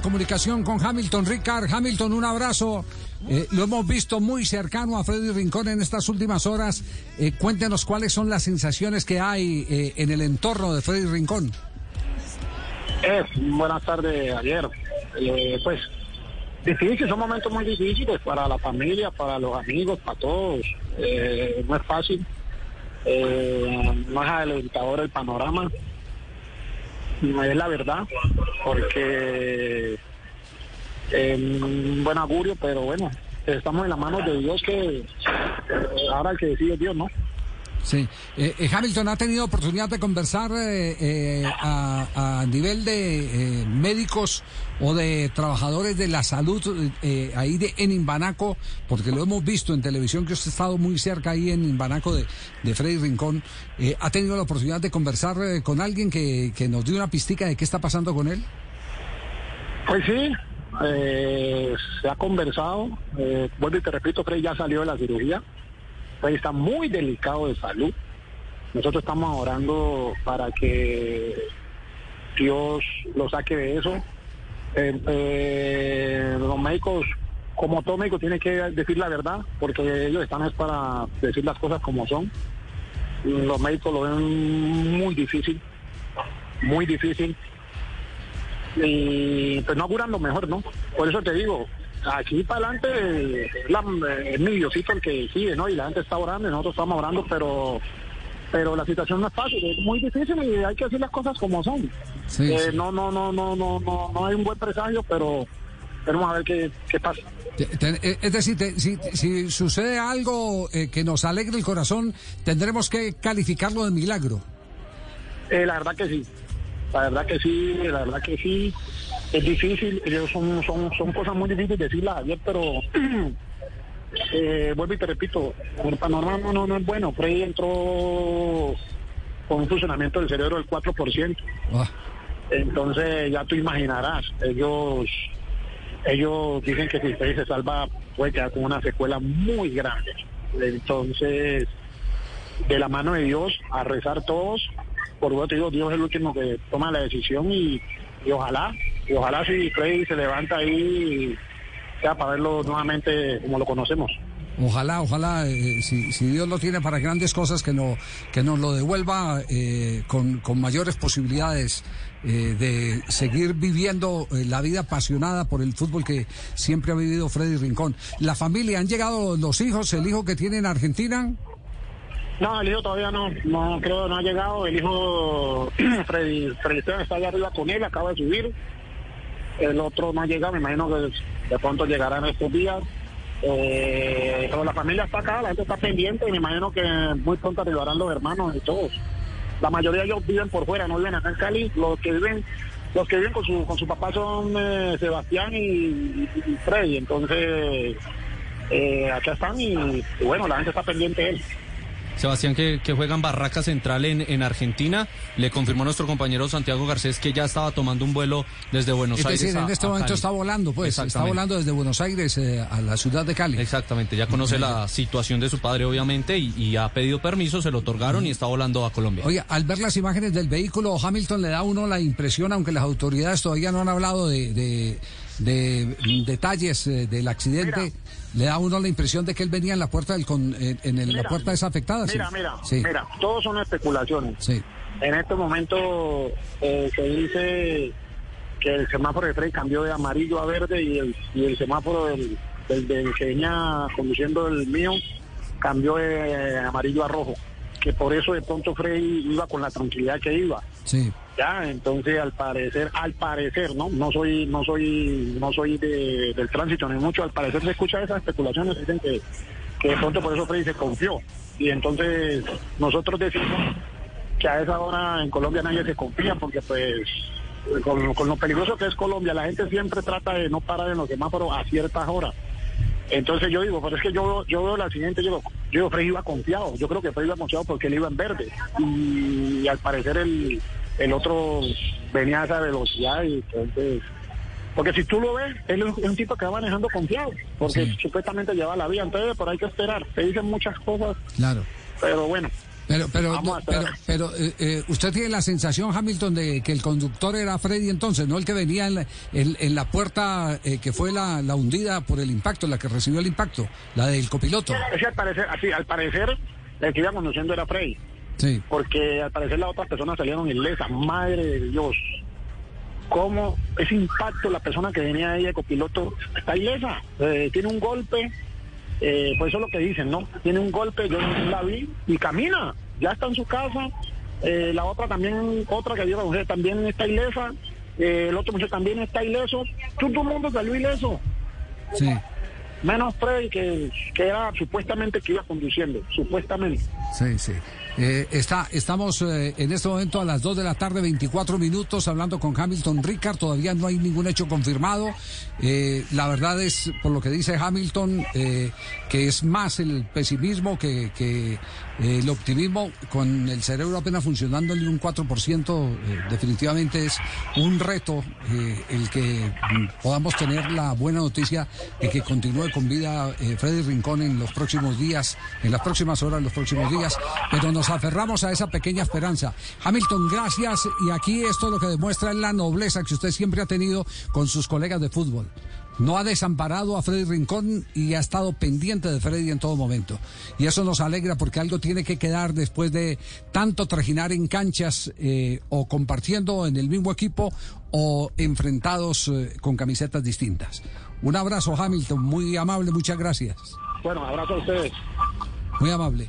comunicación con Hamilton Ricard. Hamilton, un abrazo. Eh, lo hemos visto muy cercano a Freddy Rincón en estas últimas horas. Eh, cuéntenos cuáles son las sensaciones que hay eh, en el entorno de Freddy Rincón. buenas tardes, ayer. pues difícil, son momentos muy difíciles para la familia, para los amigos, para todos. no es fácil. no es alentador el panorama es la verdad, porque en buen augurio, pero bueno, estamos en las manos de Dios que ahora el que decide Dios, ¿no? Sí. Eh, eh, Hamilton ha tenido oportunidad de conversar eh, a, nivel de médicos o de trabajadores de la salud ahí de, en Imbanaco, porque lo hemos visto en televisión que usted estado muy cerca ahí en Imbanaco de, de Freddy Rincón. ¿Ha tenido la oportunidad de conversar con alguien que, que nos dio una pistica de qué está pasando con él? Pues sí, se ha conversado. vuelvo y te repito, Freddy ya salió de la cirugía está muy delicado de salud. Nosotros estamos orando para que Dios lo saque de eso. Eh, eh, los médicos, como todo médico, tienen que decir la verdad, porque ellos están es para decir las cosas como son. Los médicos lo ven muy difícil, muy difícil. Y pues no auguran lo mejor, ¿no? Por eso te digo, aquí para adelante es mi Diosito el que decide, ¿no? Y la gente está orando y nosotros estamos orando, pero pero la situación no es fácil, es muy difícil y hay que decir las cosas como son. Eh, no, no, no, no, no, no, no hay un buen presagio, pero vamos a ver qué, qué pasa. Eh, es decir, si, si, sucede algo eh, que nos alegre el corazón, tendremos que calificarlo de milagro. la verdad que sí, la verdad que sí, la verdad que sí es difícil, son, son, son cosas muy difíciles decirlas ayer, pero eh, vuelvo y te repito, el panorama no, no, es bueno. Freddy entró con un funcionamiento del cerebro del 4%. Ah. Entonces ya tú imaginarás, ellos ellos dicen que si Freddy se salva puede quedar con una secuela muy grande. Entonces, de la mano de Dios, a rezar todos, por lo te digo, Dios es el último que toma la decisión y, y ojalá y ojalá si Freddy se levanta ahí sea para verlo nuevamente como lo conocemos. Ojalá, ojalá, eh, si, Dios lo tiene para grandes cosas, que, no, que nos lo devuelva eh, con, con, mayores posibilidades eh, de seguir viviendo la vida apasionada por el fútbol que siempre ha vivido Freddy Rincón. ¿La familia, han llegado los hijos, el hijo que tiene en Argentina? No, el hijo todavía no, no creo no ha llegado. El hijo Freddy, Freddy está allá arriba con él, acaba de subir el otro no llega, me imagino que de pronto llegará en estos días. Eh, pero la familia está acá, la gente está pendiente y me imagino que muy pronto arribarán los hermanos y todos. La mayoría de ellos viven por fuera, no viven acá en Cali. Los que viven los que viven con su, con su papá son eh, Sebastián y, Freddy. Entonces, eh, acá están y, y, bueno, la gente está pendiente de él. Sebastián, que, que juega en Barraca Central en, en, Argentina. Le confirmó nuestro compañero Santiago Garcés que ya estaba tomando un vuelo desde Buenos es Aires. Decir, en este momento está volando, pues. Está volando desde Buenos Aires eh, a la ciudad de Cali. Exactamente. Ya conoce la situación de su padre, obviamente, y, ha pedido permiso, se lo otorgaron y está volando a Colombia. Oye, al ver las imágenes del vehículo, Hamilton le da a uno la impresión, aunque las autoridades todavía no han hablado de, de, detalles eh, del accidente le da a uno la impresión de que él venía en la puerta del con, en, la puerta desafectada. Mira, mira, mira, todos son especulaciones. Sí. En este momento eh, se dice que el semáforo de Frey cambió de amarillo a verde y el, y el semáforo del, del, que venía conduciendo el mío cambió de amarillo a rojo. Que por eso de pronto Frey iba con la tranquilidad que iba. Sí. Ya, entonces al parecer, al parecer, ¿no? No soy, no soy, no soy de, del tránsito ni mucho, al parecer se escucha esas especulaciones, dicen que, que de pronto por eso Freddy se confió. Y entonces nosotros decimos que a esa hora en Colombia nadie se confía porque pues con, con, lo peligroso que es Colombia, la gente siempre trata de no parar en los semáforos a ciertas horas. Entonces yo digo, pero es que yo, yo veo la siguiente, yo, yo Freddy iba confiado, yo creo que Freddy iba confiado porque él iba en verde. y al parecer el el otro venía a esa velocidad y entonces... Porque si tú lo ves, él es un tipo que va manejando confiado, porque supuestamente lleva la vía, entonces por ahí que esperar, te dicen muchas cosas. Claro. Pero bueno, Pero, pero, pero, pero eh, eh, usted tiene la sensación, Hamilton, de que el conductor era Freddy entonces, no el que venía en la, en, en la puerta eh, que fue la, la hundida por el impacto, la que recibió el impacto, la del copiloto. Ese al parecer, así, al parecer, el que iba conduciendo era Frey. Sí. porque al parecer las otras personas salieron ilesas. Madre de Dios. ¿Cómo ese impacto, la persona que venía ahí de copiloto está ilesa? Eh, tiene un golpe, eh, pues eso es lo que dicen, ¿no? Tiene un golpe, yo la vi y camina, ya está en su casa. Eh, la otra también, otra que lleva mujer también está ilesa. Eh, el otro muchacho también está ileso. Todo el mundo salió ileso. Sí. Menos Freddy, que, que era supuestamente que iba conduciendo, supuestamente. Sí, sí. Eh, está, estamos eh, en este momento a las 2 de la tarde, 24 minutos, hablando con Hamilton Ricard. Todavía no hay ningún hecho confirmado. Eh, la verdad es, por lo que dice Hamilton, que es más el pesimismo que, que, el optimismo. Con el cerebro apenas funcionando en un 4%, eh, definitivamente es un reto el que podamos tener la buena noticia de que continúe con vida eh, Freddy Rincón en los próximos días, en las próximas horas, en los próximos días, pero nos aferramos a esa pequeña esperanza. Hamilton, gracias. Y aquí esto lo que demuestra es la nobleza que usted siempre ha tenido con sus colegas de fútbol. No ha desamparado a Freddy Rincón y ha estado pendiente de Freddy en todo momento. Y eso nos alegra porque algo tiene que quedar después de tanto trajinar en canchas eh, o compartiendo en el mismo equipo o enfrentados eh, con camisetas distintas. Un abrazo, Hamilton, muy amable, muchas gracias. Bueno, abrazo a ustedes. Muy amable.